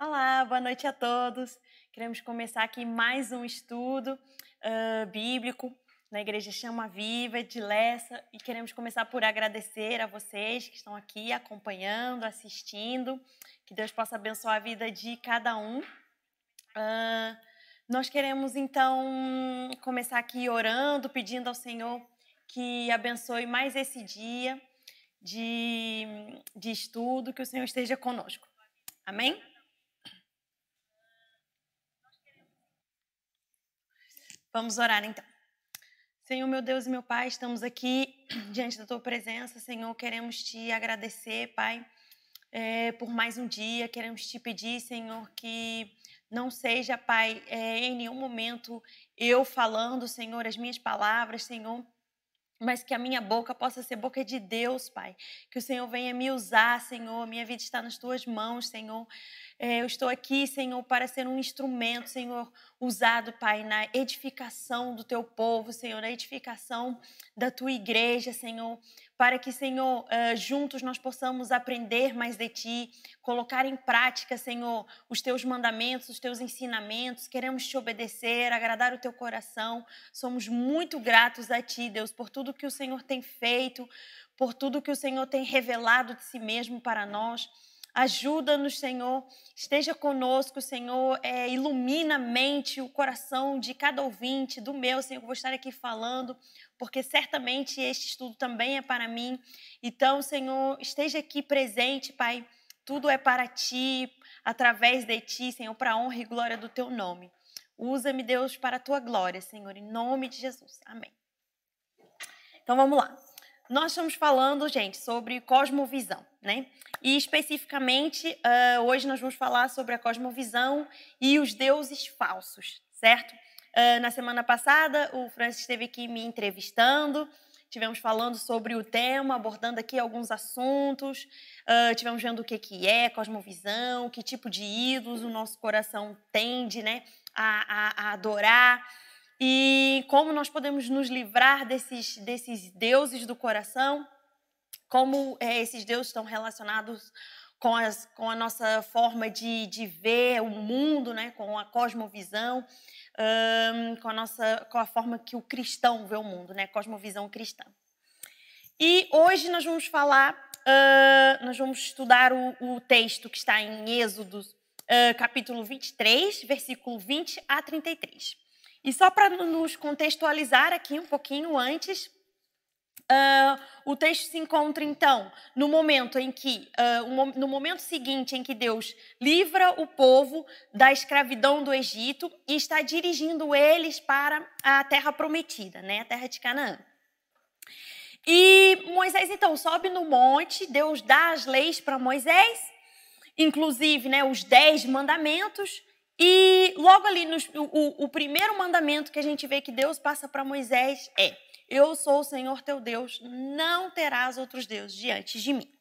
Olá, boa noite a todos. Queremos começar aqui mais um estudo uh, bíblico na Igreja Chama Viva de Lessa e queremos começar por agradecer a vocês que estão aqui acompanhando, assistindo. Que Deus possa abençoar a vida de cada um. Uh, nós queremos então começar aqui orando, pedindo ao Senhor que abençoe mais esse dia de, de estudo, que o Senhor esteja conosco. Amém? Vamos orar então. Senhor, meu Deus e meu Pai, estamos aqui diante da Tua presença. Senhor, queremos Te agradecer, Pai, é, por mais um dia. Queremos Te pedir, Senhor, que não seja, Pai, é, em nenhum momento eu falando, Senhor, as minhas palavras, Senhor, mas que a minha boca possa ser boca de Deus, Pai. Que o Senhor venha me usar, Senhor. Minha vida está nas tuas mãos, Senhor. É, eu estou aqui, Senhor, para ser um instrumento, Senhor, usado, Pai, na edificação do teu povo, Senhor, na edificação da tua igreja, Senhor, para que, Senhor, uh, juntos nós possamos aprender mais de ti, colocar em prática, Senhor, os teus mandamentos, os teus ensinamentos. Queremos te obedecer, agradar o teu coração. Somos muito gratos a ti, Deus, por tudo que o Senhor tem feito, por tudo que o Senhor tem revelado de si mesmo para nós. Ajuda-nos, Senhor. Esteja conosco, Senhor. É, ilumina a mente, o coração de cada ouvinte, do meu, Senhor. Eu vou estar aqui falando, porque certamente este estudo também é para mim. Então, Senhor, esteja aqui presente, Pai. Tudo é para ti, através de ti, Senhor, para a honra e glória do teu nome. Usa-me, Deus, para a tua glória, Senhor, em nome de Jesus. Amém. Então vamos lá. Nós estamos falando, gente, sobre cosmovisão, né? E especificamente, uh, hoje nós vamos falar sobre a cosmovisão e os deuses falsos, certo? Uh, na semana passada, o Francis esteve aqui me entrevistando, tivemos falando sobre o tema, abordando aqui alguns assuntos, uh, tivemos vendo o que, que é cosmovisão, que tipo de ídolos o nosso coração tende né, a, a, a adorar e como nós podemos nos livrar desses, desses deuses do coração, como é, esses deuses estão relacionados com, as, com a nossa forma de, de ver o mundo, né? com a cosmovisão, com, a nossa, com a forma que o cristão vê o mundo, né? cosmovisão cristã. E hoje nós vamos falar, uh, nós vamos estudar o, o, texto que está em Êxodo, uh, capítulo 23, versículo 20 a 33. E só para nos contextualizar aqui um pouquinho antes, uh, o texto se encontra então no momento em que, uh, no momento seguinte em que Deus livra o povo da escravidão do Egito e está dirigindo eles para a terra prometida, né, a terra de Canaã. E Moisés então sobe no monte, Deus dá as leis para Moisés, inclusive né, os dez mandamentos, e logo ali, no, o, o primeiro mandamento que a gente vê que Deus passa para Moisés é: Eu sou o Senhor teu Deus, não terás outros deuses diante de mim.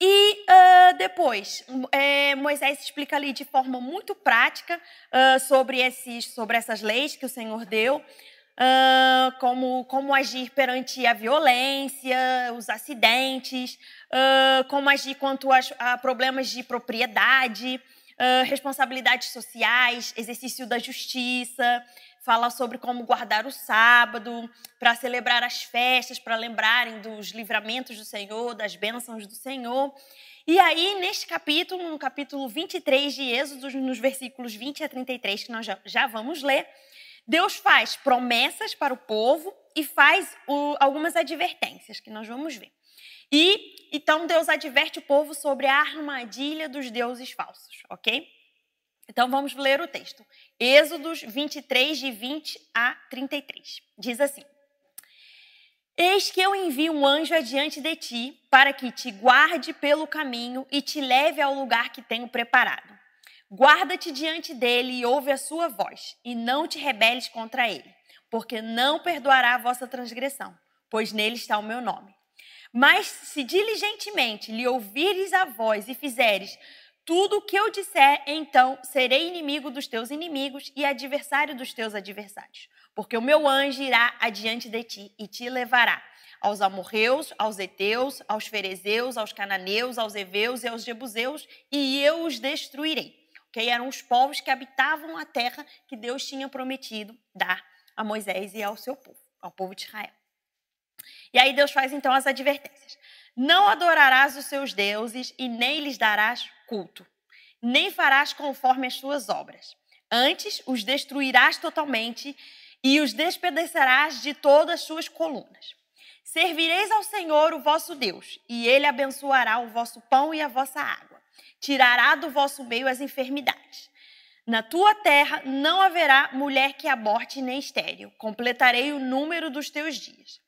E uh, depois, é, Moisés explica ali de forma muito prática uh, sobre, esses, sobre essas leis que o Senhor deu, uh, como, como agir perante a violência, os acidentes, como agir quanto a, a problemas de propriedade, responsabilidades sociais, exercício da justiça, fala sobre como guardar o sábado, para celebrar as festas, para lembrarem dos livramentos do Senhor, das bênçãos do Senhor. E aí, neste capítulo, no capítulo 23 de Êxodo, nos versículos 20 a 33, que nós já, já vamos ler, Deus faz promessas para o povo e faz o, algumas advertências, que nós vamos ver. E então Deus adverte o povo sobre a armadilha dos deuses falsos, ok? Então vamos ler o texto. Êxodos 23, de 20 a 33. Diz assim: Eis que eu envio um anjo adiante de ti, para que te guarde pelo caminho e te leve ao lugar que tenho preparado. Guarda-te diante dele e ouve a sua voz, e não te rebeles contra ele, porque não perdoará a vossa transgressão, pois nele está o meu nome. Mas se diligentemente lhe ouvires a voz e fizeres tudo o que eu disser, então serei inimigo dos teus inimigos e adversário dos teus adversários. Porque o meu anjo irá adiante de ti e te levará aos amorreus, aos heteus, aos ferezeus, aos cananeus, aos heveus e aos jebuseus, e eu os destruirei. Okay? Eram os povos que habitavam a terra que Deus tinha prometido dar a Moisés e ao seu povo, ao povo de Israel. E aí Deus faz então as advertências. Não adorarás os seus deuses e nem lhes darás culto, nem farás conforme as suas obras. Antes os destruirás totalmente e os despedaçarás de todas as suas colunas. Servireis ao Senhor o vosso Deus, e ele abençoará o vosso pão e a vossa água. Tirará do vosso meio as enfermidades. Na tua terra não haverá mulher que aborte nem estéril. Completarei o número dos teus dias.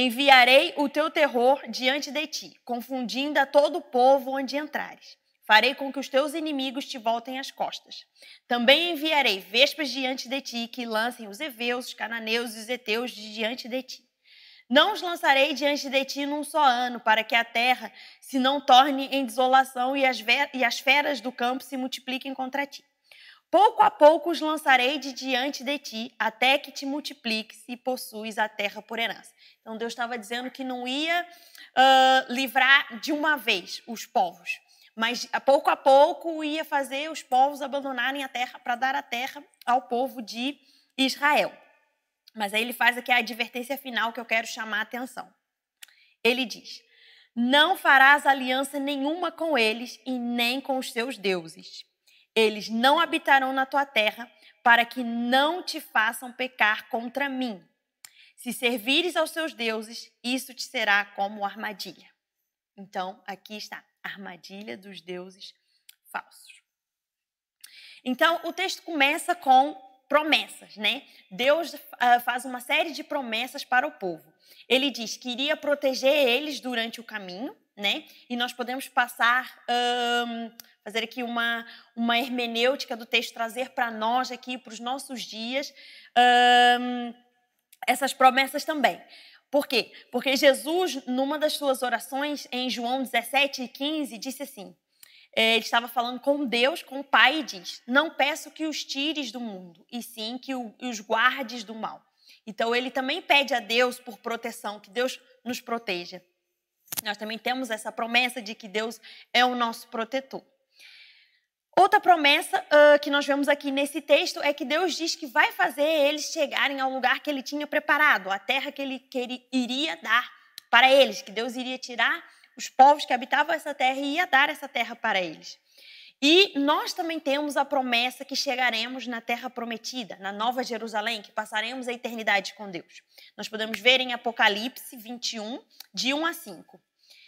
Enviarei o teu terror diante de ti, confundindo a todo o povo onde entrares. Farei com que os teus inimigos te voltem as costas. Também enviarei vespas diante de ti, que lancem os heveus, os cananeus e os heteus diante de ti. Não os lançarei diante de ti num só ano, para que a terra se não torne em desolação e as, e as feras do campo se multipliquem contra ti. Pouco a pouco os lançarei de diante de ti, até que te multipliques e possuis a terra por herança. Então Deus estava dizendo que não ia uh, livrar de uma vez os povos, mas a pouco a pouco ia fazer os povos abandonarem a terra para dar a terra ao povo de Israel. Mas aí ele faz aqui a advertência final que eu quero chamar a atenção. Ele diz: Não farás aliança nenhuma com eles e nem com os seus deuses eles não habitarão na tua terra, para que não te façam pecar contra mim. Se servires aos seus deuses, isso te será como armadilha. Então, aqui está, armadilha dos deuses falsos. Então, o texto começa com promessas, né? Deus uh, faz uma série de promessas para o povo. Ele diz que iria proteger eles durante o caminho, né? E nós podemos passar um, fazer aqui uma, uma hermenêutica do texto, trazer para nós aqui, para os nossos dias, um, essas promessas também. Por quê? Porque Jesus, numa das suas orações, em João 17 e 15, disse assim: é, ele estava falando com Deus, com o Pai, e diz: Não peço que os tires do mundo, e sim que os guardes do mal. Então, ele também pede a Deus por proteção, que Deus nos proteja. Nós também temos essa promessa de que Deus é o nosso protetor. Outra promessa uh, que nós vemos aqui nesse texto é que Deus diz que vai fazer eles chegarem ao lugar que ele tinha preparado, a terra que ele, que ele iria dar para eles, que Deus iria tirar os povos que habitavam essa terra e ia dar essa terra para eles. E nós também temos a promessa que chegaremos na terra prometida, na Nova Jerusalém, que passaremos a eternidade com Deus. Nós podemos ver em Apocalipse 21, de 1 a 5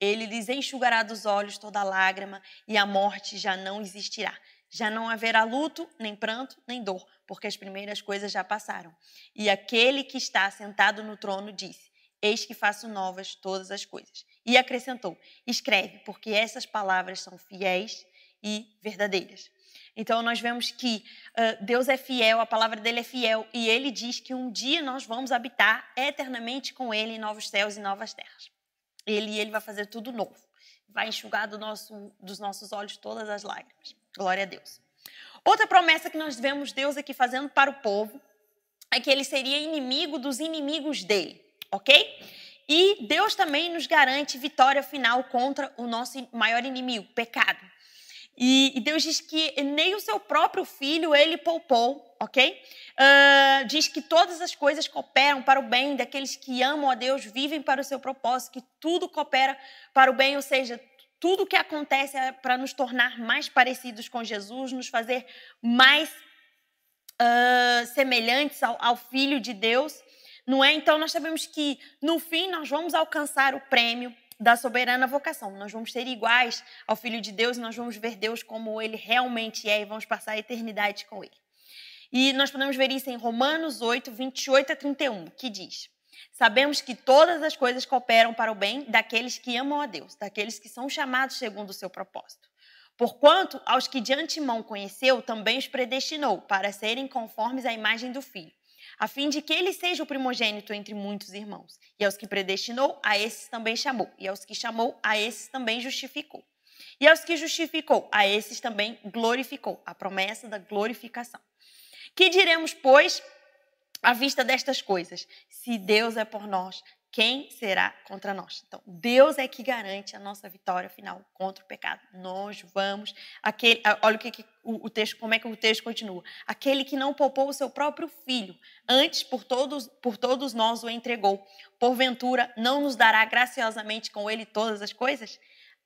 Ele lhes enxugará dos olhos toda lágrima e a morte já não existirá. Já não haverá luto, nem pranto, nem dor, porque as primeiras coisas já passaram. E aquele que está sentado no trono disse: Eis que faço novas todas as coisas. E acrescentou: Escreve, porque essas palavras são fiéis e verdadeiras. Então nós vemos que uh, Deus é fiel, a palavra dele é fiel, e ele diz que um dia nós vamos habitar eternamente com ele em novos céus e novas terras. Ele, ele vai fazer tudo novo. Vai enxugar do nosso, dos nossos olhos todas as lágrimas. Glória a Deus. Outra promessa que nós vemos Deus aqui fazendo para o povo é que ele seria inimigo dos inimigos dele, ok? E Deus também nos garante vitória final contra o nosso maior inimigo, pecado. E, Deus diz que nem o seu próprio filho ele poupou, ok? Uh, diz que todas as coisas cooperam para o bem daqueles que amam a Deus, vivem para o seu propósito, que tudo coopera para o bem, ou seja, tudo que acontece é para nos tornar mais parecidos com Jesus, nos fazer mais uh, semelhantes ao, ao Filho de Deus, não é? Então nós sabemos que no fim nós vamos alcançar o prêmio da soberana vocação. Nós vamos ser iguais ao Filho de Deus nós vamos ver Deus como ele realmente é e vamos passar a eternidade com ele. E nós podemos ver isso em Romanos 8, 28 a 31, que diz: Sabemos que todas as coisas cooperam para o bem daqueles que amam a Deus, daqueles que são chamados segundo o seu propósito. Porquanto, aos que de antemão conheceu, também os predestinou para serem conformes à imagem do Filho, a fim de que ele seja o primogênito entre muitos irmãos. E aos que predestinou, a esses também chamou. E aos que chamou, a esses também justificou. E aos que justificou, a esses também glorificou. A promessa da glorificação. Que diremos, pois, à vista destas coisas? Se Deus é por nós, quem será contra nós? Então, Deus é que garante a nossa vitória final contra o pecado. Nós vamos. Aquele, olha o que, que o, o, texto, como é que o texto continua. Aquele que não poupou o seu próprio filho, antes por todos, por todos nós o entregou. Porventura, não nos dará graciosamente com ele todas as coisas?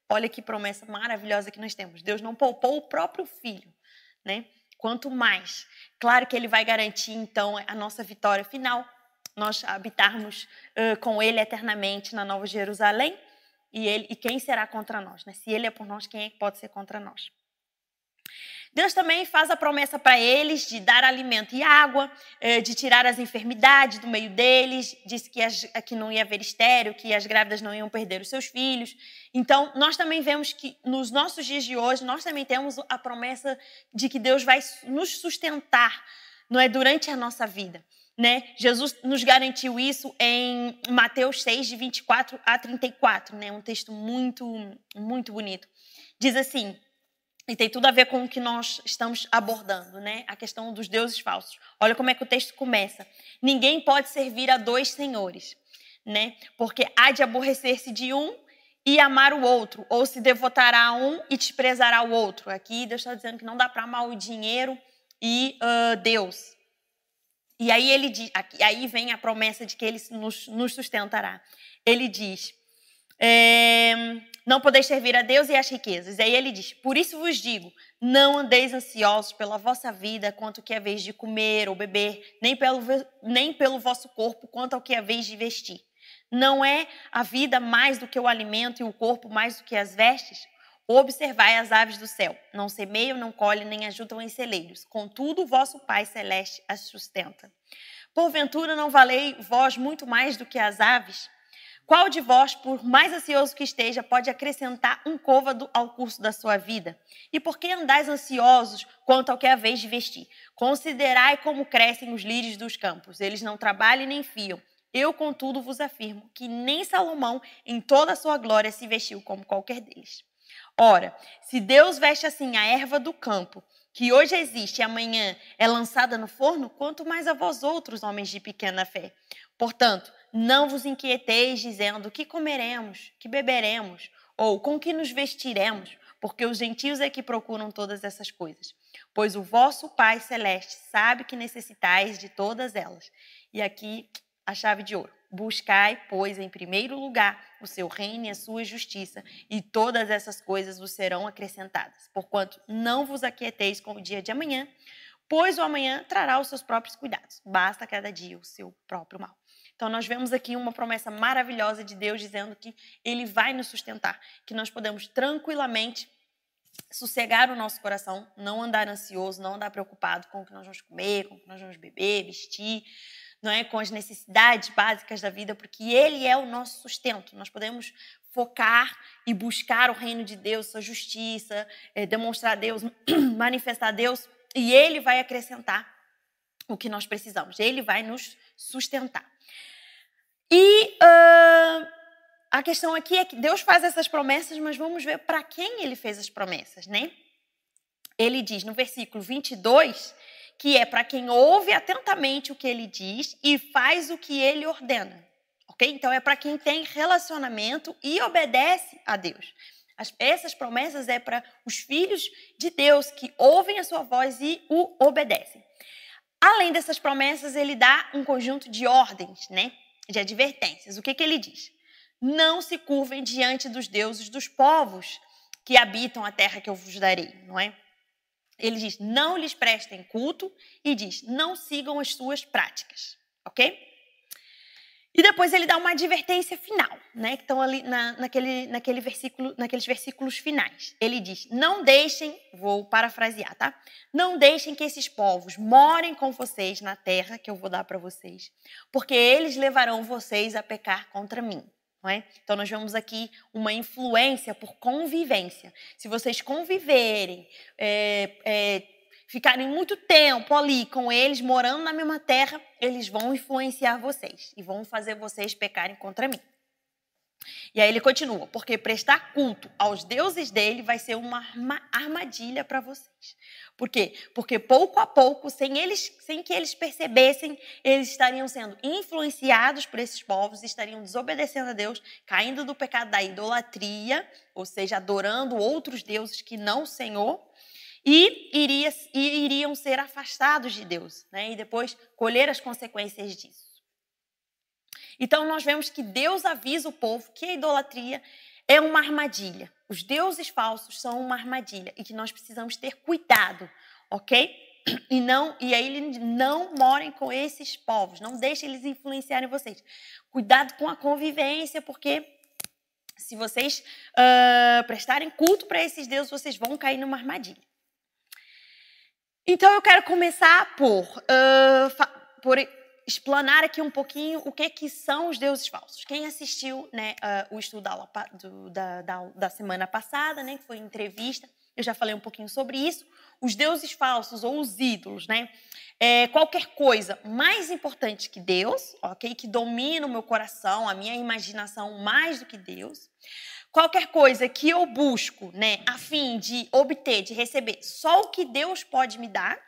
Olha que promessa maravilhosa que nós temos. Deus não poupou o próprio filho, né? Quanto mais. Claro que ele vai garantir, então, a nossa vitória final nós habitarmos uh, com Ele eternamente na Nova Jerusalém e, ele, e quem será contra nós? Né? Se Ele é por nós, quem é que pode ser contra nós? Deus também faz a promessa para eles de dar alimento e água, de tirar as enfermidades do meio deles, disse que, as, que não ia haver estéreo, que as grávidas não iam perder os seus filhos. Então, nós também vemos que nos nossos dias de hoje, nós também temos a promessa de que Deus vai nos sustentar, não é durante a nossa vida. Né? Jesus nos garantiu isso em Mateus 6, de 24 a 34, né? um texto muito, muito bonito. Diz assim, e tem tudo a ver com o que nós estamos abordando, né? a questão dos deuses falsos. Olha como é que o texto começa. Ninguém pode servir a dois senhores, né? porque há de aborrecer-se de um e amar o outro, ou se devotará a um e desprezará o outro. Aqui Deus está dizendo que não dá para amar o dinheiro e uh, Deus. E aí ele diz, aí vem a promessa de que ele nos, nos sustentará. Ele diz: é, não podeis servir a Deus e às riquezas. E aí ele diz: Por isso vos digo, não andeis ansiosos pela vossa vida, quanto que é vez de comer ou beber, nem pelo, nem pelo vosso corpo, quanto ao que é vez de vestir. Não é a vida mais do que o alimento e o corpo mais do que as vestes? Observai as aves do céu, não semeiam, não colhem, nem ajudam em celeiros. Contudo, o vosso Pai celeste as sustenta. Porventura não valei vós muito mais do que as aves? Qual de vós, por mais ansioso que esteja, pode acrescentar um côvado ao curso da sua vida? E por que andais ansiosos quanto ao que é a vez de vestir? Considerai como crescem os lírios dos campos. Eles não trabalham nem fiam. Eu, contudo, vos afirmo que nem Salomão, em toda a sua glória, se vestiu como qualquer deles. Ora, se Deus veste assim a erva do campo, que hoje existe e amanhã é lançada no forno, quanto mais a vós outros, homens de pequena fé. Portanto, não vos inquieteis dizendo que comeremos, que beberemos, ou com que nos vestiremos, porque os gentios é que procuram todas essas coisas. Pois o vosso Pai Celeste sabe que necessitais de todas elas. E aqui a chave de ouro. Buscai, pois, em primeiro lugar o seu reino e a sua justiça, e todas essas coisas vos serão acrescentadas. Porquanto não vos aquieteis com o dia de amanhã, pois o amanhã trará os seus próprios cuidados. Basta cada dia o seu próprio mal. Então, nós vemos aqui uma promessa maravilhosa de Deus dizendo que Ele vai nos sustentar, que nós podemos tranquilamente sossegar o nosso coração, não andar ansioso, não andar preocupado com o que nós vamos comer, com o que nós vamos beber, vestir, não é, com as necessidades básicas da vida, porque Ele é o nosso sustento. Nós podemos focar e buscar o reino de Deus, sua justiça, é, demonstrar Deus, manifestar Deus, e Ele vai acrescentar o que nós precisamos. Ele vai nos sustentar. E uh, a questão aqui é que Deus faz essas promessas, mas vamos ver para quem Ele fez as promessas, né? Ele diz no versículo 22 que é para quem ouve atentamente o que ele diz e faz o que ele ordena. Ok? Então é para quem tem relacionamento e obedece a Deus. As, essas promessas é para os filhos de Deus que ouvem a sua voz e o obedecem. Além dessas promessas, ele dá um conjunto de ordens, né? De advertências. O que, que ele diz? Não se curvem diante dos deuses dos povos que habitam a terra que eu vos darei, não é? Ele diz: não lhes prestem culto e diz: não sigam as suas práticas. Ok? E depois ele dá uma advertência final, né? Que estão ali na, naquele, naquele versículo, naqueles versículos finais. Ele diz: Não deixem, vou parafrasear, tá? Não deixem que esses povos morem com vocês na terra que eu vou dar para vocês, porque eles levarão vocês a pecar contra mim. É? Então, nós vemos aqui uma influência por convivência. Se vocês conviverem, é, é, ficarem muito tempo ali com eles, morando na mesma terra, eles vão influenciar vocês e vão fazer vocês pecarem contra mim. E aí ele continua, porque prestar culto aos deuses dele vai ser uma armadilha para vocês. Por quê? Porque pouco a pouco, sem eles, sem que eles percebessem, eles estariam sendo influenciados por esses povos, estariam desobedecendo a Deus, caindo do pecado da idolatria, ou seja, adorando outros deuses que não o Senhor, e, iria, e iriam ser afastados de Deus, né? E depois colher as consequências disso. Então nós vemos que Deus avisa o povo que a idolatria é uma armadilha. Os deuses falsos são uma armadilha e que nós precisamos ter cuidado, ok? E não e aí ele não morem com esses povos, não deixem eles influenciarem vocês. Cuidado com a convivência, porque se vocês uh, prestarem culto para esses deuses, vocês vão cair numa armadilha. Então eu quero começar por, uh, por explanar aqui um pouquinho o que, que são os deuses falsos. Quem assistiu né, uh, o estudo da, do, da, da, da, semana passada, né, que foi entrevista, eu já falei um pouquinho sobre isso. Os deuses falsos ou os ídolos, né? É qualquer coisa mais importante que Deus, ok? Que domina o meu coração, a minha imaginação mais do que Deus. Qualquer coisa que eu busco, né, a fim de obter, de receber só o que Deus pode me dar.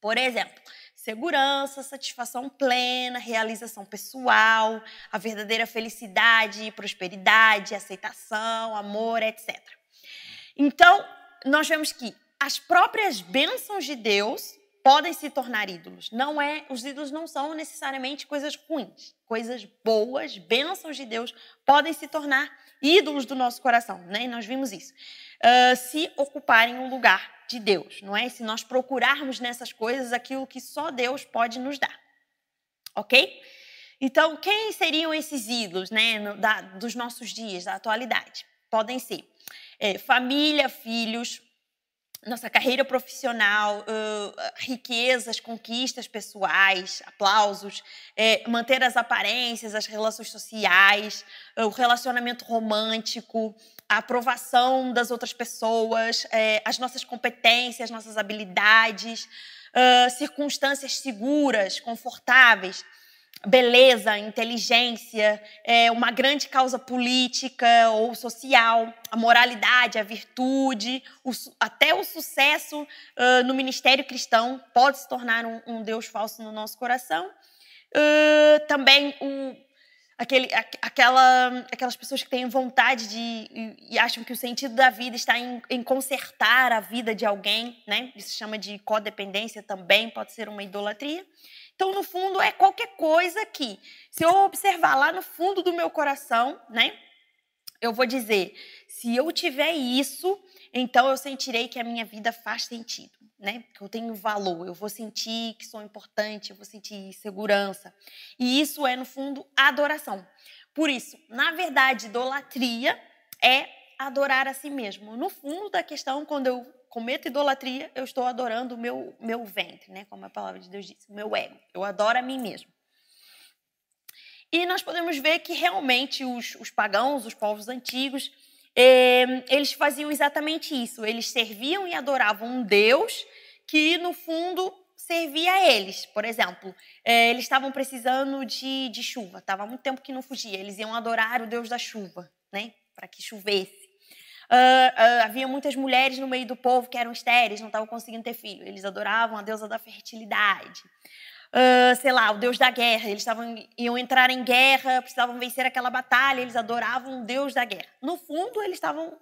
Por exemplo, segurança, satisfação plena, realização pessoal, a verdadeira felicidade, prosperidade, aceitação, amor, etc. Então, nós vemos que as próprias bênçãos de Deus podem se tornar ídolos. Não é, os ídolos não são necessariamente coisas ruins, coisas boas, bênçãos de Deus podem se tornar ídolos do nosso coração, né? nós vimos isso. Uh, se ocuparem um lugar de Deus, não é? Se nós procurarmos nessas coisas aquilo que só Deus pode nos dar, ok? Então, quem seriam esses ídolos, né, no, da, dos nossos dias, da atualidade? Podem ser é, família, filhos, nossa carreira profissional, uh, riquezas, conquistas pessoais, aplausos, é, manter as aparências, as relações sociais, uh, o relacionamento romântico, a aprovação das outras pessoas, é, as nossas competências, nossas habilidades, uh, circunstâncias seguras, confortáveis beleza, inteligência, é, uma grande causa política ou social, a moralidade, a virtude, o, até o sucesso uh, no ministério cristão pode se tornar um, um Deus falso no nosso coração. Uh, também o, aquele, aquela, aquelas pessoas que têm vontade de e, e, acham que o sentido da vida está em, em consertar a vida de alguém, né? Isso se chama de codependência também, pode ser uma idolatria. Então, no fundo, é qualquer coisa que, se eu observar lá no fundo do meu coração, né, eu vou dizer: se eu tiver isso, então eu sentirei que a minha vida faz sentido, né? Que eu tenho valor, eu vou sentir que sou importante, eu vou sentir segurança. E isso é, no fundo, adoração. Por isso, na verdade, idolatria é adorar a si mesmo. No fundo da questão, quando eu cometo idolatria, eu estou adorando o meu, meu ventre, né? como a palavra de Deus diz, o meu ego. Eu adoro a mim mesmo. E nós podemos ver que realmente os, os pagãos, os povos antigos, eh, eles faziam exatamente isso. Eles serviam e adoravam um Deus que, no fundo, servia a eles. Por exemplo, eh, eles estavam precisando de, de chuva, estava muito tempo que não fugia. Eles iam adorar o Deus da chuva, né? para que chovesse. Uh, uh, havia muitas mulheres no meio do povo que eram estéreis, não estavam conseguindo ter filho. Eles adoravam a deusa da fertilidade. Uh, sei lá, o deus da guerra. Eles estavam, iam entrar em guerra, precisavam vencer aquela batalha, eles adoravam o deus da guerra. No fundo, eles estavam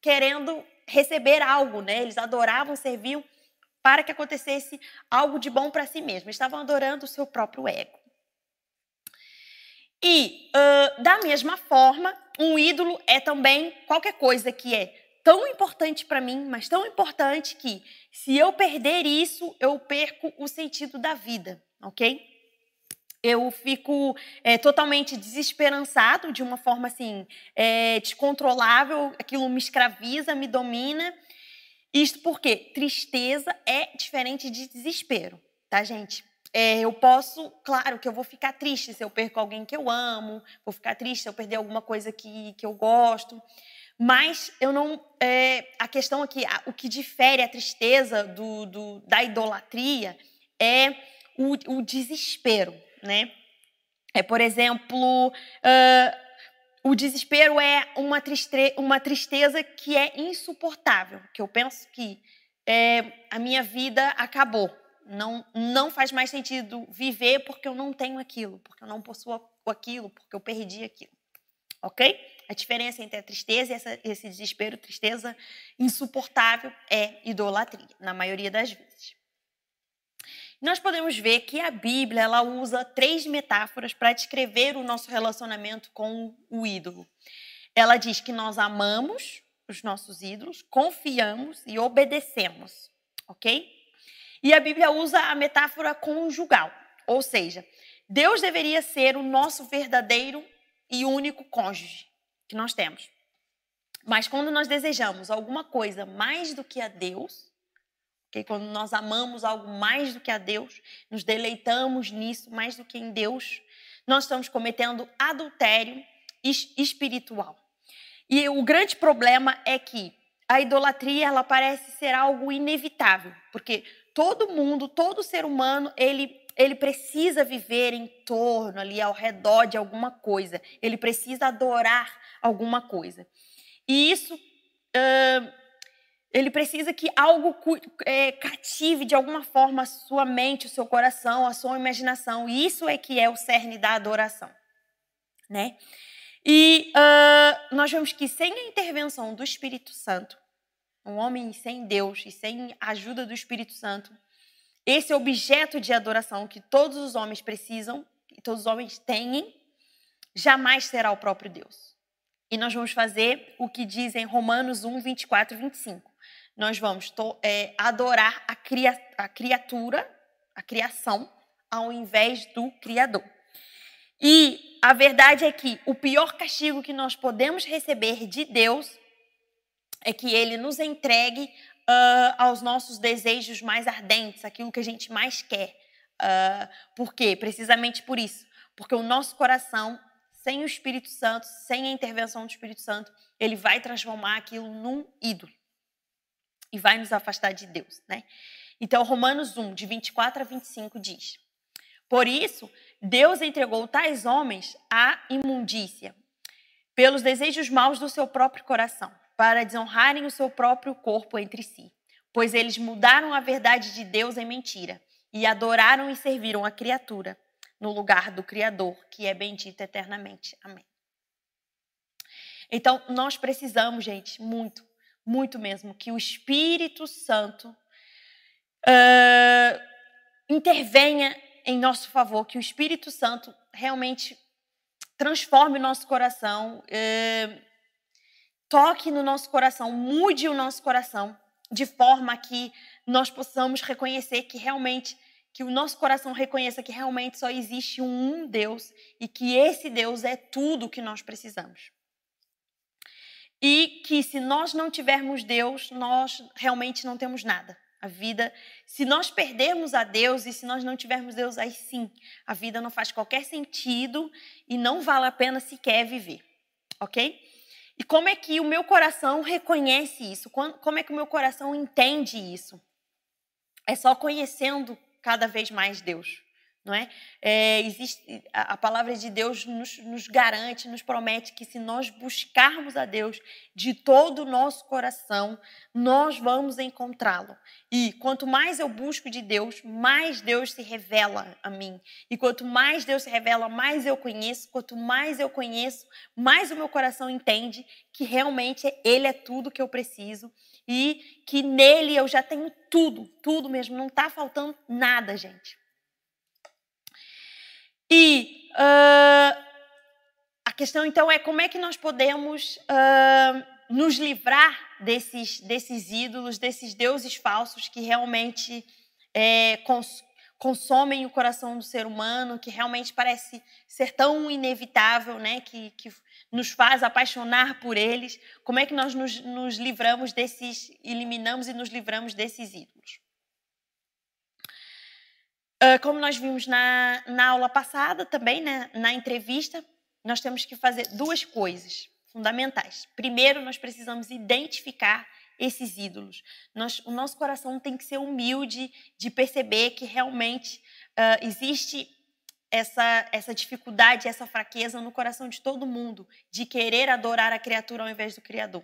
querendo receber algo, né? Eles adoravam, serviam para que acontecesse algo de bom para si mesmos. Estavam adorando o seu próprio ego. E, uh, da mesma forma, um ídolo é também qualquer coisa que é tão importante para mim, mas tão importante que, se eu perder isso, eu perco o sentido da vida, ok? eu fico é, totalmente desesperançado, de uma forma assim, é, descontrolável, aquilo me escraviza, me domina. Isto porque tristeza é diferente de desespero, tá, gente? É, eu posso, claro que eu vou ficar triste se eu perco alguém que eu amo, vou ficar triste se eu perder alguma coisa que, que eu gosto, mas eu não. É, a questão aqui, o que difere a tristeza do, do da idolatria é o, o desespero né? É, por exemplo, uh, o desespero é uma, triste uma tristeza que é insuportável, que eu penso que é, a minha vida acabou. Não, não faz mais sentido viver porque eu não tenho aquilo, porque eu não possuo aquilo, porque eu perdi aquilo. Ok? A diferença entre a tristeza e essa, esse desespero, tristeza insuportável, é idolatria, na maioria das vezes nós podemos ver que a Bíblia ela usa três metáforas para descrever o nosso relacionamento com o ídolo. Ela diz que nós amamos os nossos ídolos, confiamos e obedecemos, ok? E a Bíblia usa a metáfora conjugal, ou seja, Deus deveria ser o nosso verdadeiro e único cônjuge que nós temos. Mas quando nós desejamos alguma coisa mais do que a Deus, porque quando nós amamos algo mais do que a Deus, nos deleitamos nisso mais do que em Deus, nós estamos cometendo adultério espiritual. E o grande problema é que a idolatria ela parece ser algo inevitável, porque todo mundo, todo ser humano, ele ele precisa viver em torno ali ao redor de alguma coisa. Ele precisa adorar alguma coisa. E isso uh, ele precisa que algo é, cative de alguma forma a sua mente, o seu coração, a sua imaginação. E isso é que é o cerne da adoração, né? E uh, nós vemos que sem a intervenção do Espírito Santo, um homem sem Deus e sem a ajuda do Espírito Santo, esse objeto de adoração que todos os homens precisam e todos os homens têm, jamais será o próprio Deus. E nós vamos fazer o que diz em Romanos 1, 24 e 25 nós vamos é, adorar a, cria, a criatura, a criação, ao invés do Criador. E a verdade é que o pior castigo que nós podemos receber de Deus é que Ele nos entregue uh, aos nossos desejos mais ardentes, aquilo que a gente mais quer. Uh, por quê? Precisamente por isso. Porque o nosso coração, sem o Espírito Santo, sem a intervenção do Espírito Santo, ele vai transformar aquilo num ídolo e vai nos afastar de Deus, né? Então, Romanos 1, de 24 a 25 diz: Por isso, Deus entregou tais homens à imundícia, pelos desejos maus do seu próprio coração, para desonrarem o seu próprio corpo entre si, pois eles mudaram a verdade de Deus em mentira e adoraram e serviram a criatura no lugar do Criador, que é bendito eternamente. Amém. Então, nós precisamos, gente, muito muito mesmo, que o Espírito Santo uh, intervenha em nosso favor, que o Espírito Santo realmente transforme o nosso coração, uh, toque no nosso coração, mude o nosso coração, de forma que nós possamos reconhecer que realmente que o nosso coração reconheça que realmente só existe um Deus e que esse Deus é tudo o que nós precisamos e que se nós não tivermos Deus, nós realmente não temos nada. A vida, se nós perdermos a Deus e se nós não tivermos Deus, aí sim, a vida não faz qualquer sentido e não vale a pena sequer viver, ok? E como é que o meu coração reconhece isso? Como é que o meu coração entende isso? É só conhecendo cada vez mais Deus não é? é existe, a, a, palavra de Deus nos, nos, garante, nos promete que se nós buscarmos a Deus de todo o nosso coração, nós vamos encontrá-lo. E quanto mais eu busco de Deus, mais Deus se revela a mim. E quanto mais Deus se revela, mais eu conheço. Quanto mais eu conheço, mais o meu coração entende que realmente Ele é tudo que eu preciso e que nele eu já tenho tudo, tudo mesmo. Não está faltando nada, gente. E uh, a questão então é como é que nós podemos uh, nos livrar desses, desses ídolos, desses deuses falsos que realmente é, cons consomem o coração do ser humano, que realmente parece ser tão inevitável, né? Que, que nos faz apaixonar por eles. Como é que nós nos, nos livramos desses, eliminamos e nos livramos desses ídolos? Uh, como nós vimos na, na aula passada também, né, na entrevista, nós temos que fazer duas coisas fundamentais. Primeiro, nós precisamos identificar esses ídolos. Nós, o nosso coração tem que ser humilde de perceber que realmente uh, existe essa, essa dificuldade, essa fraqueza no coração de todo mundo de querer adorar a criatura ao invés do Criador.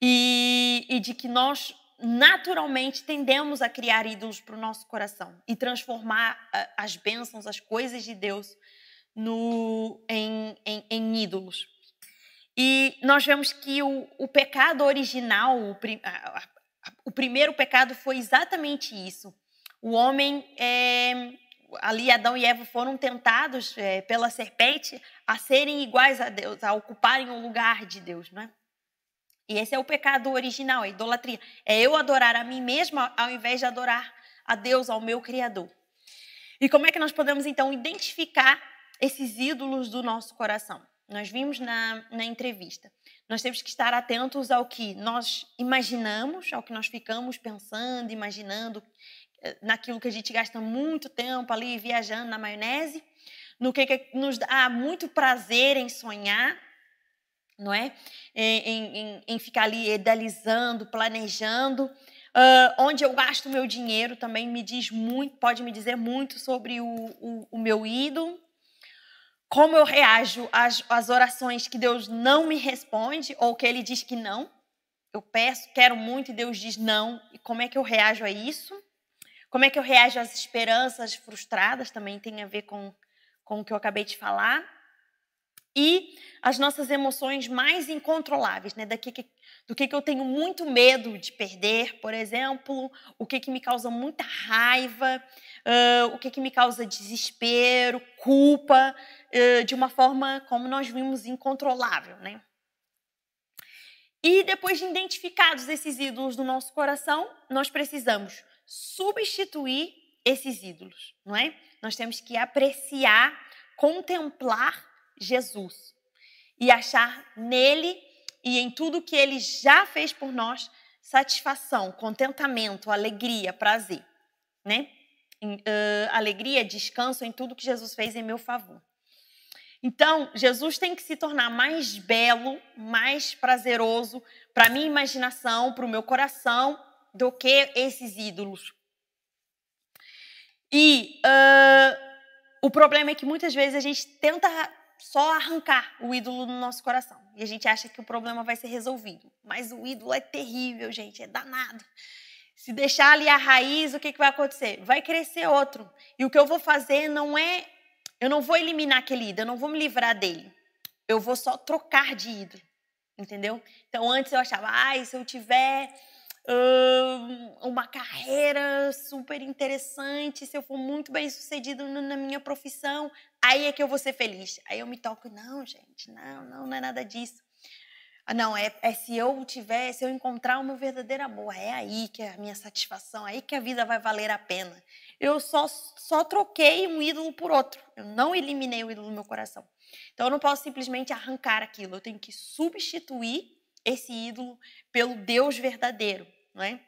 E, e de que nós naturalmente tendemos a criar ídolos para o nosso coração e transformar uh, as bênçãos, as coisas de Deus no, em, em, em ídolos. E nós vemos que o, o pecado original, o, a, a, o, primeiro pecado foi exatamente isso. O homem, é, ali Adão e Eva foram tentados é, pela serpente a serem iguais a Deus, a ocuparem o lugar de Deus, não é? E esse é o pecado original, a idolatria. É eu adorar a mim mesma ao invés de adorar a Deus, ao meu Criador. E como é que nós podemos então identificar esses ídolos do nosso coração. Nós vimos na, na entrevista. Nós temos que estar atentos ao que nós imaginamos, ao que nós ficamos pensando, imaginando, eh, naquilo que a gente gasta muito tempo ali viajando na maionese, no que, que nos dá muito prazer em sonhar, não é? Em, em, em ficar ali idealizando, planejando. Uh, onde eu gasto meu dinheiro também me diz muito, pode me dizer muito sobre o, o, o meu ídolo, como eu reajo às, às orações que Deus não me responde ou que Ele diz que não. Eu peço, quero muito e Deus diz não. E como é que eu reajo a isso? Como é que eu reajo às esperanças frustradas? Também tem a ver com, com o que eu acabei de falar. E as nossas emoções mais incontroláveis, né? Daqui que, do que, que eu tenho muito medo de perder, por exemplo, o que, que me causa muita raiva, uh, o que, que me causa desespero, culpa, uh, de uma forma, como nós vimos, incontrolável. Né? E depois de identificados esses ídolos no nosso coração, nós precisamos substituir esses ídolos, não é? Nós temos que apreciar, contemplar Jesus e achar nele e em tudo que ele já fez por nós satisfação, contentamento, alegria, prazer, né? alegria, descanso em tudo que Jesus fez em meu favor. Então, Jesus tem que se tornar mais belo, mais prazeroso para minha imaginação, para o meu coração, do que esses ídolos. E uh, o problema é que muitas vezes a gente tenta só arrancar o ídolo do nosso coração. E a gente acha que o problema vai ser resolvido. Mas o ídolo é terrível, gente, é danado. Se deixar ali a raiz, o que, que vai acontecer? Vai crescer outro. E o que eu vou fazer não é. Eu não vou eliminar aquele ídolo, eu não vou me livrar dele. Eu vou só trocar de ídolo. Entendeu? Então, antes eu achava, ai, ah, se eu tiver uma carreira super interessante, se eu for muito bem sucedido na minha profissão, aí é que eu vou ser feliz. Aí eu me toco, não, gente, não, não, não é nada disso. Ah, não, é, é se eu tiver, se eu encontrar o meu verdadeiro amor, é aí que é a minha satisfação, é aí que a vida vai valer a pena. Eu só, só troquei um ídolo por outro. Eu não eliminei o ídolo do meu coração. Então eu não posso simplesmente arrancar aquilo. Eu tenho que substituir esse ídolo pelo Deus verdadeiro, é?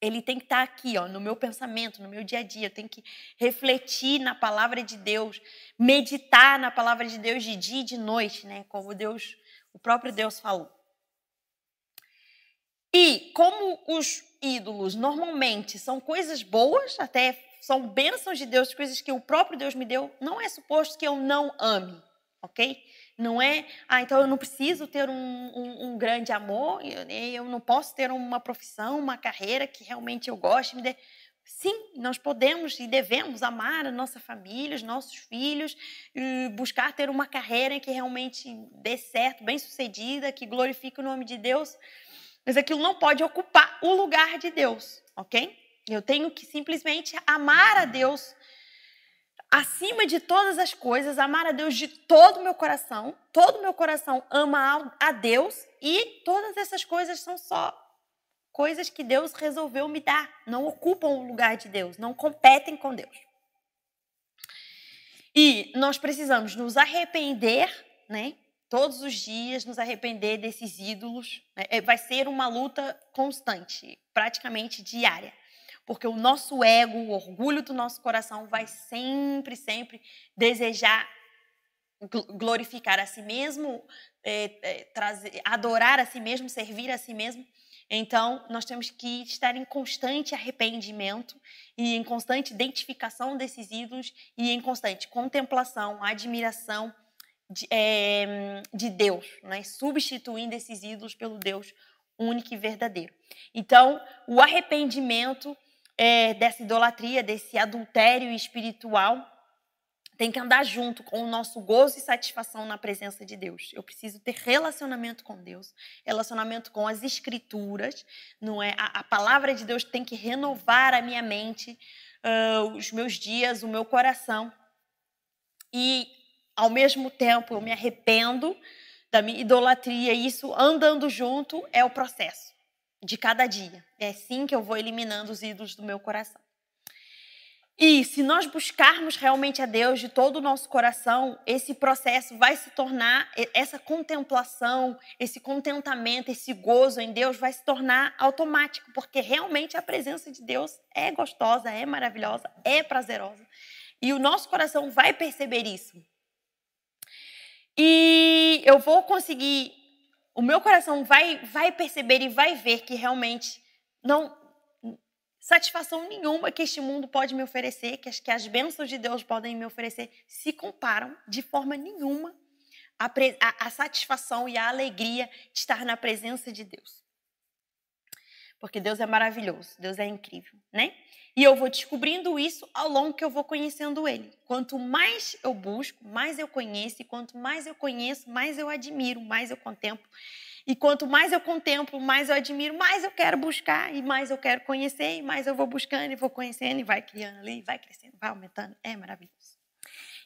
Ele tem que estar aqui, ó, no meu pensamento, no meu dia a dia. Eu tenho que refletir na palavra de Deus, meditar na palavra de Deus de dia e de noite, né? Como Deus o próprio Deus falou. E como os ídolos normalmente são coisas boas, até são bênçãos de Deus, coisas que o próprio Deus me deu, não é suposto que eu não ame, ok? Não é, ah, então eu não preciso ter um, um, um grande amor, eu, eu, não posso ter uma profissão, uma carreira que realmente eu goste, me dê. Sim, nós podemos e devemos amar a nossa família, os nossos filhos, buscar ter uma carreira que realmente dê certo, bem sucedida, que glorifique o nome de Deus, mas aquilo não pode ocupar o lugar de Deus, ok? Eu tenho que simplesmente amar a Deus acima de todas as coisas, amar a Deus de todo o meu coração, todo o meu coração ama a Deus e todas essas coisas são só coisas que Deus resolveu me dar, não ocupam o lugar de Deus, não competem com Deus. E nós precisamos nos arrepender, né? Todos os dias nos arrepender desses ídolos. Né? É, vai ser uma luta constante, praticamente diária. Porque o nosso ego, o orgulho do nosso coração vai sempre, sempre desejar glorificar a si mesmo, é, é, trazer, adorar a si mesmo, servir a si mesmo. Então, nós temos que estar em constante arrependimento e em constante identificação desses ídolos e em constante contemplação, admiração de, é, de Deus, né? substituindo esses ídolos pelo Deus único e verdadeiro. Então, o arrependimento é, dessa idolatria, desse adultério espiritual, tem que andar junto com o nosso gozo e satisfação na presença de Deus. Eu preciso ter relacionamento com Deus, relacionamento com as Escrituras, não é? A, a palavra de Deus tem que renovar a minha mente, uh, os meus dias, o meu coração. E, ao mesmo tempo, eu me arrependo da minha idolatria. E isso, andando junto, é o processo de cada dia. É assim que eu vou eliminando os ídolos do meu coração. E se nós buscarmos realmente a Deus de todo o nosso coração, esse processo vai se tornar, essa contemplação, esse contentamento, esse gozo em Deus vai se tornar automático, porque realmente a presença de Deus é gostosa, é maravilhosa, é prazerosa. E o nosso coração vai perceber isso. E eu vou conseguir, o meu coração vai, vai perceber e vai ver que realmente não satisfação nenhuma que este mundo pode me oferecer, que as, que as bênçãos de Deus podem me oferecer, se comparam de forma nenhuma à, a satisfação e a alegria de estar na presença de Deus. Porque Deus é maravilhoso, Deus é incrível, né? E eu vou descobrindo isso ao longo que eu vou conhecendo Ele. Quanto mais eu busco, mais eu conheço, e quanto mais eu conheço, mais eu admiro, mais eu contemplo. E quanto mais eu contemplo, mais eu admiro, mais eu quero buscar e mais eu quero conhecer, e mais eu vou buscando e vou conhecendo e vai criando ali, vai crescendo, vai aumentando. É maravilhoso.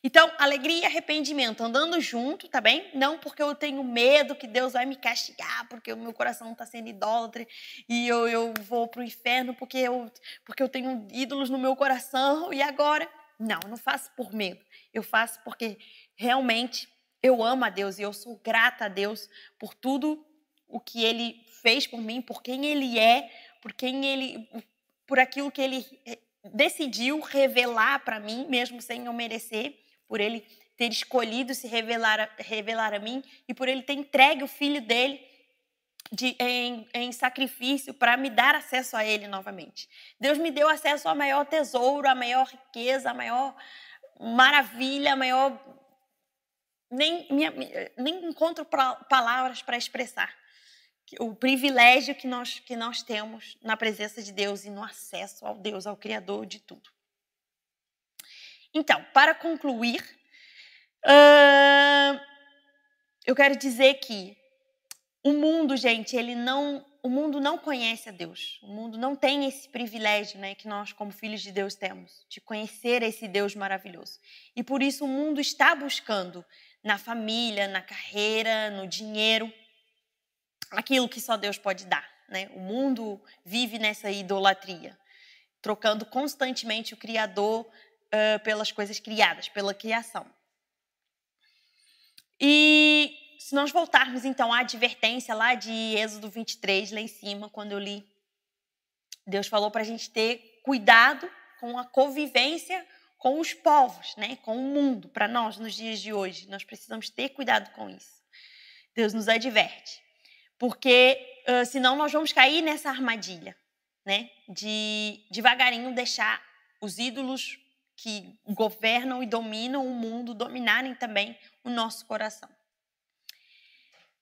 Então, alegria e arrependimento andando junto, tá bem? Não porque eu tenho medo que Deus vai me castigar, porque o meu coração está sendo idólatra e eu, eu vou para o inferno porque eu, porque eu tenho ídolos no meu coração e agora. Não, não faço por medo. Eu faço porque realmente eu amo a Deus e eu sou grata a Deus por tudo o que ele fez por mim, por quem ele é, por quem ele por aquilo que ele eh, decidiu revelar para mim, mesmo sem eu merecer, por ele ter escolhido se revelar, revelar a mim e por ele ter entregue o filho dele de, em, em, sacrifício para me dar acesso a Ele novamente. Deus me deu acesso ao maior tesouro, à maior riqueza, à maior maravilha, a maior. Nem, minha, nem encontro palavras para expressar o privilégio que nós, que nós temos na presença de Deus e no acesso ao Deus, ao Criador de tudo. Então, para concluir, uh, eu quero dizer que o mundo, gente, ele não, o mundo não conhece a Deus. O mundo não tem esse privilégio, né, que nós como filhos de Deus temos, de conhecer esse Deus maravilhoso. E por isso o mundo está buscando na família, na carreira, no dinheiro, aquilo que só Deus pode dar. Né? O mundo vive nessa idolatria, trocando constantemente o Criador uh, pelas coisas criadas, pela criação. E se nós voltarmos então à advertência lá de Êxodo 23, lá em cima, quando eu li, Deus falou para a gente ter cuidado com a convivência com os povos, né? com o mundo, para nós nos dias de hoje. Nós precisamos ter cuidado com isso. Deus nos adverte porque uh, senão nós vamos cair nessa armadilha, né? De devagarinho deixar os ídolos que governam e dominam o mundo dominarem também o nosso coração.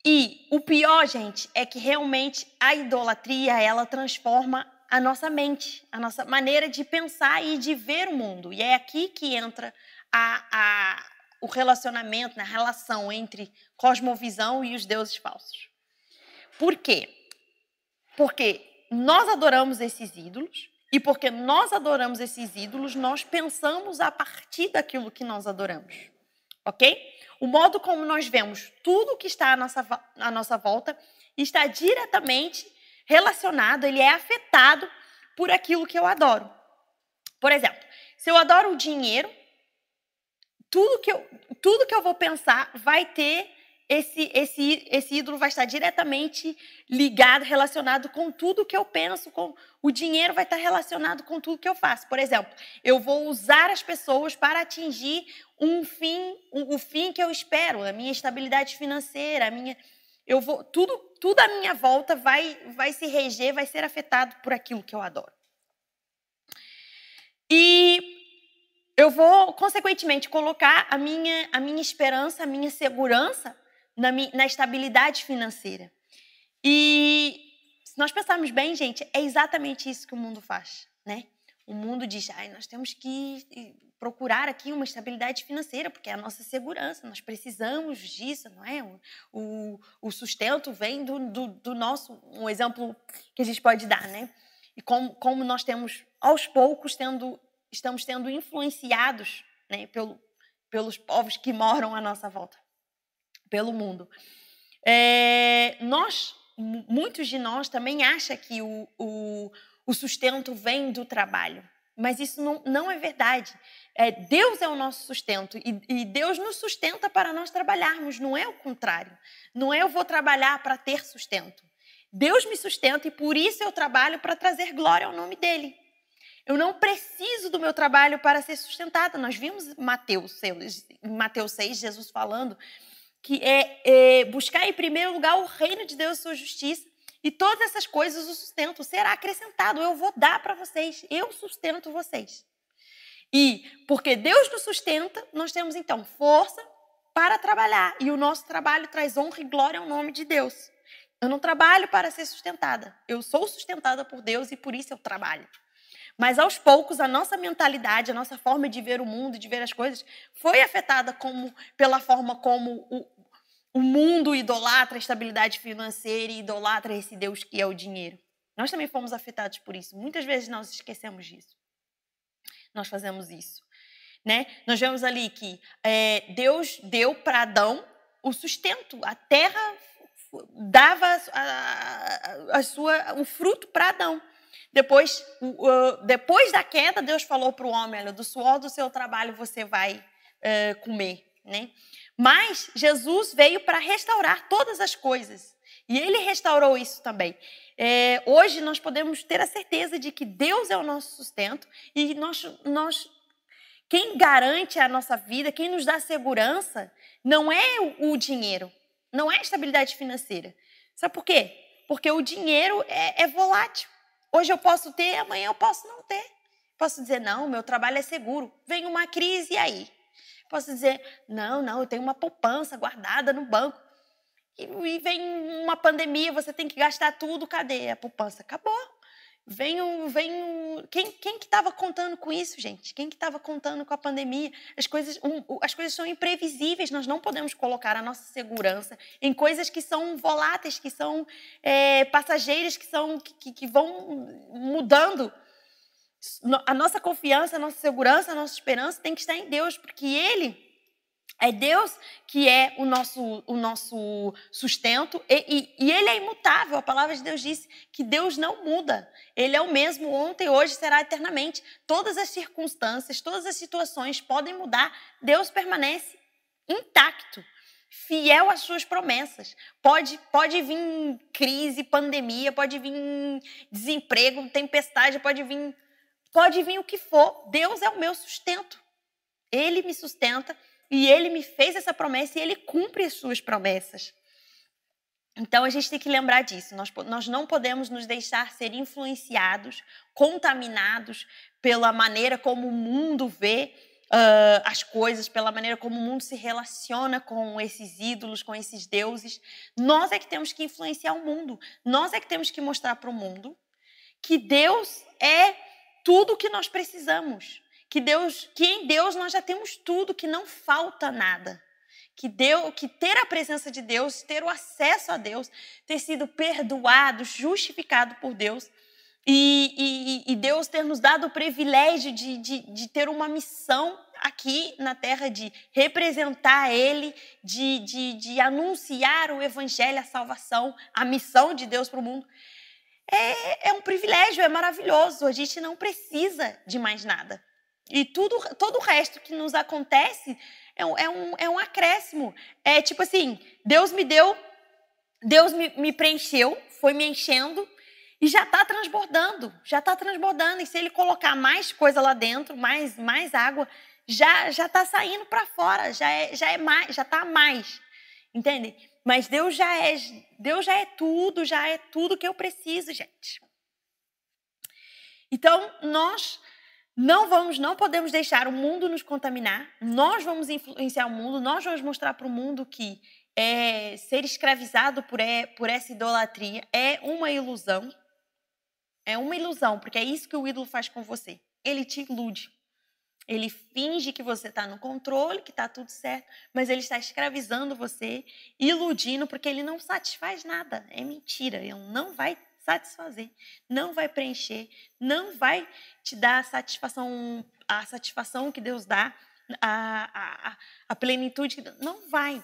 E o pior, gente, é que realmente a idolatria ela transforma a nossa mente, a nossa maneira de pensar e de ver o mundo. E é aqui que entra a, a, o relacionamento, né, a relação entre cosmovisão e os deuses falsos. Por quê? Porque nós adoramos esses ídolos e porque nós adoramos esses ídolos, nós pensamos a partir daquilo que nós adoramos. Ok? O modo como nós vemos tudo que está à nossa, à nossa volta está diretamente relacionado, ele é afetado por aquilo que eu adoro. Por exemplo, se eu adoro o dinheiro, tudo que eu, tudo que eu vou pensar vai ter esse, esse, esse ídolo vai estar diretamente ligado, relacionado com tudo que eu penso, com o dinheiro vai estar relacionado com tudo que eu faço. Por exemplo, eu vou usar as pessoas para atingir um fim, o, o fim que eu espero, a minha estabilidade financeira, a minha, eu vou, tudo, tudo à minha volta vai, vai se reger, vai ser afetado por aquilo que eu adoro. E eu vou, consequentemente, colocar a minha, a minha esperança, a minha segurança na, na estabilidade financeira. E se nós pensarmos bem, gente, é exatamente isso que o mundo faz, né? O mundo diz, ai, nós temos que procurar aqui uma estabilidade financeira, porque é a nossa segurança, nós precisamos disso, não é? O, o sustento vem do, do, do, nosso, um exemplo que a gente pode dar, né? E como, como nós temos, aos poucos, tendo, estamos sendo influenciados né, pelo, pelos povos que moram à nossa volta pelo mundo. É, nós, muitos de nós também acham que o, o, o sustento vem do trabalho. Mas isso não, não é verdade. É, Deus é o nosso sustento e, e, Deus nos sustenta para nós trabalharmos, não é o contrário. Não é eu vou trabalhar para ter sustento. Deus me sustenta e por isso eu trabalho para trazer glória ao nome dele. Eu não preciso do meu trabalho para ser sustentada. Nós vimos Mateus 6, Mateus 6 Jesus falando que é, é buscar em primeiro lugar o reino de Deus e sua justiça, e todas essas coisas o sustento será acrescentado. Eu vou dar para vocês, eu sustento vocês. E porque Deus nos sustenta, nós temos então força para trabalhar, e o nosso trabalho traz honra e glória ao nome de Deus. Eu não trabalho para ser sustentada, eu sou sustentada por Deus e por isso eu trabalho. Mas aos poucos a nossa mentalidade, a nossa forma de ver o mundo, de ver as coisas, foi afetada como, pela forma como o, o mundo idolatra a estabilidade financeira e idolatra esse Deus que é o dinheiro. Nós também fomos afetados por isso. Muitas vezes nós esquecemos disso. Nós fazemos isso. Né? Nós vemos ali que é, Deus deu para Adão o sustento. A terra dava a, a, a sua, o fruto para Adão. Depois, depois da queda, Deus falou para o homem: olha, do suor do seu trabalho você vai uh, comer. Né? Mas Jesus veio para restaurar todas as coisas. E ele restaurou isso também. É, hoje nós podemos ter a certeza de que Deus é o nosso sustento e nós, nós, quem garante a nossa vida, quem nos dá segurança, não é o, o dinheiro, não é a estabilidade financeira. Sabe por quê? Porque o dinheiro é, é volátil. Hoje eu posso ter, amanhã eu posso não ter. Posso dizer, não, meu trabalho é seguro. Vem uma crise e aí? Posso dizer, não, não, eu tenho uma poupança guardada no banco. E, e vem uma pandemia, você tem que gastar tudo, cadê a poupança? Acabou. Vem o, vem o... Quem, quem que estava contando com isso, gente? Quem que estava contando com a pandemia? As coisas, um, as coisas são imprevisíveis, nós não podemos colocar a nossa segurança em coisas que são voláteis, que são é, passageiras, que, são, que, que vão mudando a nossa confiança, a nossa segurança, a nossa esperança tem que estar em Deus, porque Ele é Deus que é o nosso, o nosso sustento e, e, e, Ele é imutável. A palavra de Deus diz que Deus não muda. Ele é o mesmo ontem, hoje será eternamente. Todas as circunstâncias, todas as situações podem mudar. Deus permanece intacto, fiel às suas promessas. Pode, pode vir crise, pandemia, pode vir desemprego, tempestade, pode vir Pode vir o que for, Deus é o meu sustento. Ele me sustenta e ele me fez essa promessa e ele cumpre as suas promessas. Então a gente tem que lembrar disso. Nós, nós não podemos nos deixar ser influenciados, contaminados pela maneira como o mundo vê uh, as coisas, pela maneira como o mundo se relaciona com esses ídolos, com esses deuses. Nós é que temos que influenciar o mundo. Nós é que temos que mostrar para o mundo que Deus é tudo o que nós precisamos. Que Deus, que em Deus nós já temos tudo, que não falta nada. Que Deus, que ter a presença de Deus, ter o acesso a Deus, ter sido perdoado, justificado por Deus, e, e, e Deus ter nos dado o privilégio de, de, de, ter uma missão aqui na terra, de representar Ele, de, de, anunciar o Evangelho, a salvação, a missão de Deus para o mundo. É, é um privilégio, é maravilhoso. A gente não precisa de mais nada. E tudo, todo o resto que nos acontece é um, é, um, é um acréscimo. É tipo assim, Deus me deu, Deus me, me preencheu, foi me enchendo e já está transbordando, já está transbordando. E se ele colocar mais coisa lá dentro, mais, mais água, já já está saindo para fora, já é, já é mais, já está mais, entende? Mas Deus já é, Deus já é tudo, já é tudo que eu preciso, gente. Então nós não vamos, não podemos deixar o mundo nos contaminar. Nós vamos influenciar o mundo. Nós vamos mostrar para o mundo que é, ser escravizado por, é, por essa idolatria é uma ilusão. É uma ilusão, porque é isso que o ídolo faz com você. Ele te ilude. Ele finge que você está no controle, que está tudo certo, mas ele está escravizando você, iludindo, porque ele não satisfaz nada. É mentira. Ele não vai satisfazer, não vai preencher, não vai te dar a satisfação, a satisfação que Deus dá, a, a, a plenitude. Não vai.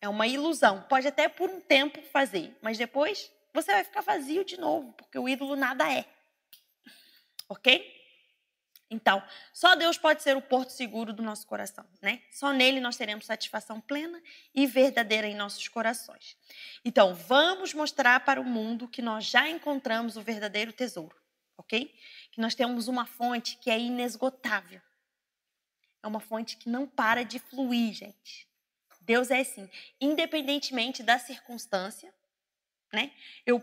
É uma ilusão. Pode até por um tempo fazer, mas depois você vai ficar vazio de novo, porque o ídolo nada é. Ok? Então, só Deus pode ser o porto seguro do nosso coração, né? Só nele nós teremos satisfação plena e verdadeira em nossos corações. Então, vamos mostrar para o mundo que nós já encontramos o verdadeiro tesouro, ok? Que nós temos uma fonte que é inesgotável. É uma fonte que não para de fluir, gente. Deus é assim, independentemente da circunstância, né? Eu,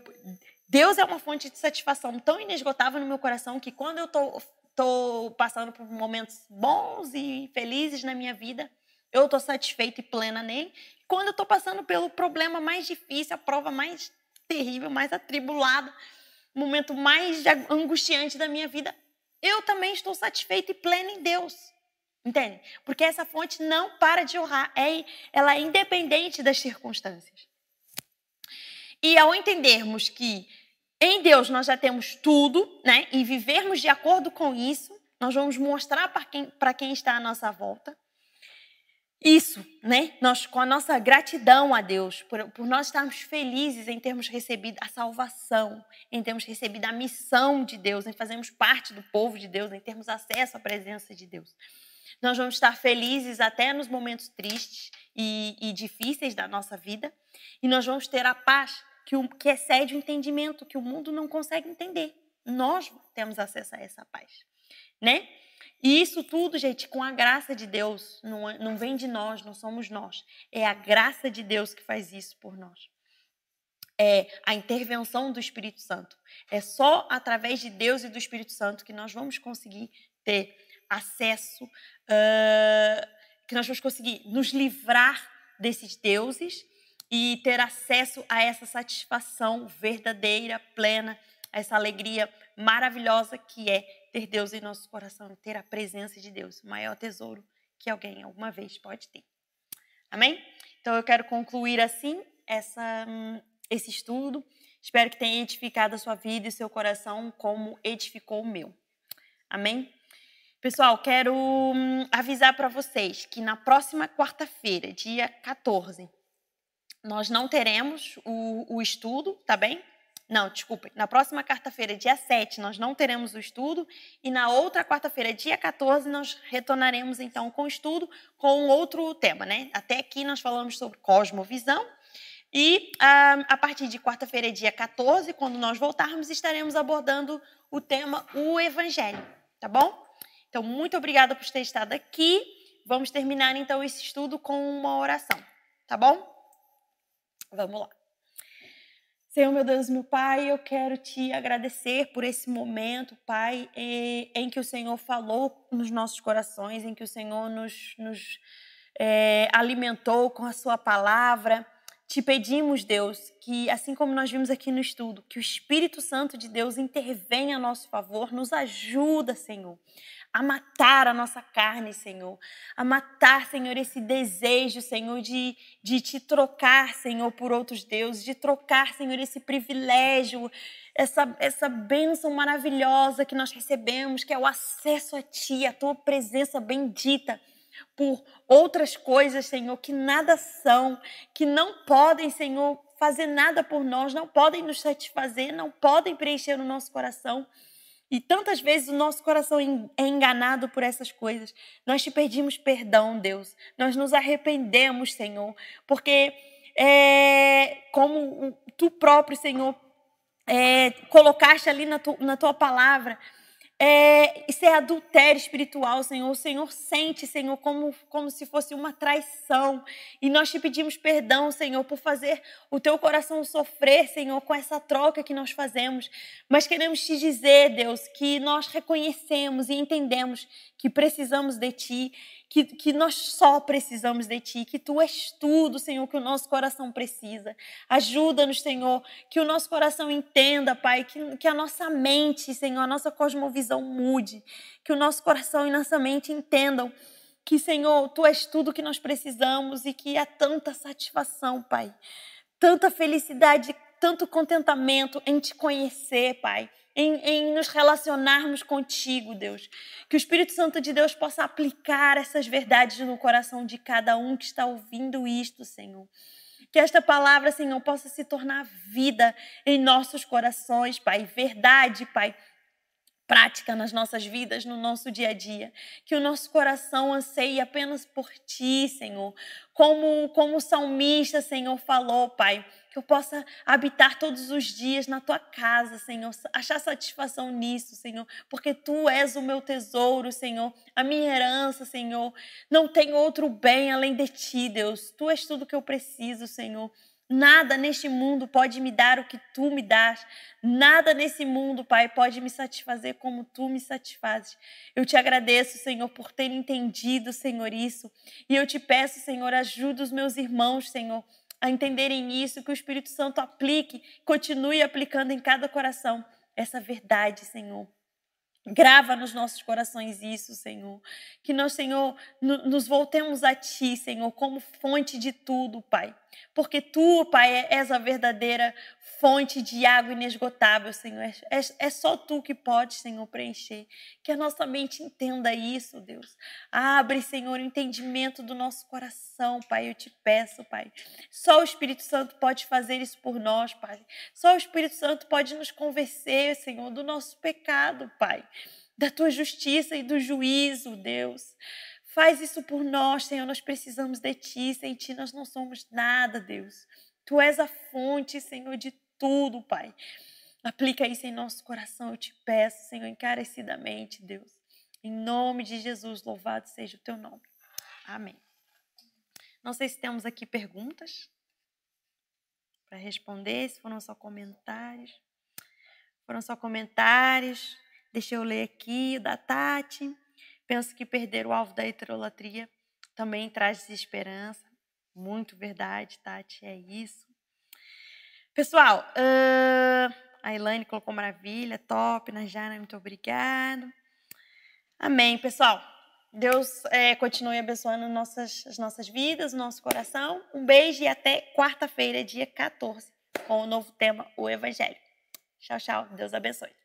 Deus é uma fonte de satisfação tão inesgotável no meu coração que quando eu estou estou passando por momentos bons e felizes na minha vida, eu estou satisfeita e plena nele. Quando eu estou passando pelo problema mais difícil, a prova mais terrível, mais atribulada, o momento mais angustiante da minha vida, eu também estou satisfeita e plena em Deus. Entende? Porque essa fonte não para de honrar, é, ela é independente das circunstâncias. E ao entendermos que em Deus nós já temos tudo, né? E vivermos de acordo com isso, nós vamos mostrar para quem, quem está à nossa volta. Isso, né? Nós, com a nossa gratidão a Deus, por, por nós estarmos felizes em termos recebido a salvação, em termos recebido a missão de Deus, em fazermos parte do povo de Deus, em termos acesso à presença de Deus. Nós vamos estar felizes até nos momentos tristes e, e difíceis da nossa vida, e nós vamos ter a paz que, o, que excede o entendimento, que o mundo não consegue entender. Nós temos acesso a essa paz, né? E isso tudo, gente, com a graça de Deus, não, não vem de nós, não somos nós. É a graça de Deus que faz isso por nós. É a intervenção do Espírito Santo. É só através de Deus e do Espírito Santo que nós vamos conseguir ter acesso, uh, que nós vamos conseguir nos livrar desses deuses e ter acesso a essa satisfação verdadeira, plena, essa alegria maravilhosa que é ter Deus em nosso coração, ter a presença de Deus, o maior tesouro que alguém alguma vez pode ter. Amém? Então eu quero concluir assim essa, esse estudo. Espero que tenha edificado a sua vida e seu coração como edificou o meu. Amém? Pessoal, quero hum, avisar para vocês que na próxima quarta-feira, dia 14, nós não teremos o, o estudo, tá bem? Não, desculpem. Na próxima quarta-feira, dia 7, nós não teremos o estudo. E na outra quarta-feira, dia 14, nós retornaremos então com o estudo com outro tema, né? Até aqui nós falamos sobre cosmovisão. E ah, a partir de quarta-feira, dia 14, quando nós voltarmos, estaremos abordando o tema o Evangelho, tá bom? Então, muito obrigada por ter estado aqui. Vamos terminar então esse estudo com uma oração, tá bom? Vamos lá. Senhor, meu Deus, meu Pai, eu quero te agradecer por esse momento, Pai, em que o Senhor falou nos nossos corações, em que o Senhor nos, nos é, alimentou com a Sua palavra. Te pedimos, Deus, que assim como nós vimos aqui no estudo, que o Espírito Santo de Deus intervenha a nosso favor, nos ajuda, Senhor, a matar a nossa carne, Senhor. A matar, Senhor, esse desejo, Senhor, de, de te trocar, Senhor, por outros deuses, de trocar, Senhor, esse privilégio, essa, essa bênção maravilhosa que nós recebemos, que é o acesso a Ti, a Tua presença bendita, por outras coisas, Senhor, que nada são, que não podem, Senhor, fazer nada por nós, não podem nos satisfazer, não podem preencher o nosso coração. E tantas vezes o nosso coração é enganado por essas coisas. Nós te pedimos perdão, Deus. Nós nos arrependemos, Senhor, porque é, como tu próprio, Senhor, é, colocaste ali na, tu, na tua palavra, é, isso é adultério espiritual, Senhor. O Senhor sente, Senhor, como, como se fosse uma traição. E nós te pedimos perdão, Senhor, por fazer o teu coração sofrer, Senhor, com essa troca que nós fazemos. Mas queremos te dizer, Deus, que nós reconhecemos e entendemos que precisamos de Ti que, que nós só precisamos de Ti, que Tu és tudo, Senhor, que o nosso coração precisa. Ajuda-nos, Senhor, que o nosso coração entenda, Pai, que, que a nossa mente, Senhor, a nossa cosmovisão mude, que o nosso coração e nossa mente entendam que, Senhor, Tu és tudo que nós precisamos e que há tanta satisfação, Pai, tanta felicidade, tanto contentamento em Te conhecer, Pai em, em, nos relacionarmos contigo, Deus. Que o Espírito Santo de Deus possa aplicar essas verdades no coração de cada um que está ouvindo isto, Senhor. Que esta palavra, Senhor, possa se tornar vida em nossos corações, Pai. Verdade, Pai prática nas nossas vidas, no nosso dia a dia. Que o nosso coração anseie apenas por Ti, Senhor. Como, como o salmista, Senhor, falou, Pai que eu possa habitar todos os dias na tua casa, Senhor, achar satisfação nisso, Senhor, porque tu és o meu tesouro, Senhor, a minha herança, Senhor. Não tem outro bem além de ti, Deus. Tu és tudo que eu preciso, Senhor. Nada neste mundo pode me dar o que tu me dás. Nada nesse mundo, Pai, pode me satisfazer como tu me satisfazes. Eu te agradeço, Senhor, por ter entendido, Senhor, isso. E eu te peço, Senhor, ajuda os meus irmãos, Senhor, a entenderem isso, que o Espírito Santo aplique, continue aplicando em cada coração essa verdade, Senhor. Grava nos nossos corações isso, Senhor. Que nós, Senhor, nos voltemos a Ti, Senhor, como fonte de tudo, Pai. Porque Tu, Pai, és a verdadeira fonte de água inesgotável, Senhor. É, é, só Tu que podes, Senhor, preencher. Que a nossa mente entenda isso, Deus. Abre, Senhor, o entendimento do nosso coração, Pai. Eu te peço, Pai. Só o Espírito Santo pode fazer isso por nós, Pai. Só o Espírito Santo pode nos convencer, Senhor, do nosso pecado, Pai. Da Tua justiça e do juízo, Deus. Faz isso por nós, Senhor. Nós precisamos de Ti. Sem Ti nós não somos nada, Deus. Tu és a fonte, Senhor, de tudo, Pai. Aplica isso em nosso coração, eu te peço, Senhor, encarecidamente, Deus. Em nome de Jesus, louvado seja o teu nome. Amém. Não sei se temos aqui perguntas para responder, se foram só comentários. Foram só comentários. Deixa eu ler aqui o da Tati. Penso que perder o alvo da heterolatria também traz desesperança. Muito verdade, Tati, é isso. Pessoal, uh, a Elaine colocou maravilha, top, Najara, muito obrigada. Amém, pessoal. Deus é, continue abençoando nossas, as nossas vidas, o nosso coração. Um beijo e até quarta-feira, dia 14, com o novo tema, o Evangelho. Tchau, tchau. Deus abençoe.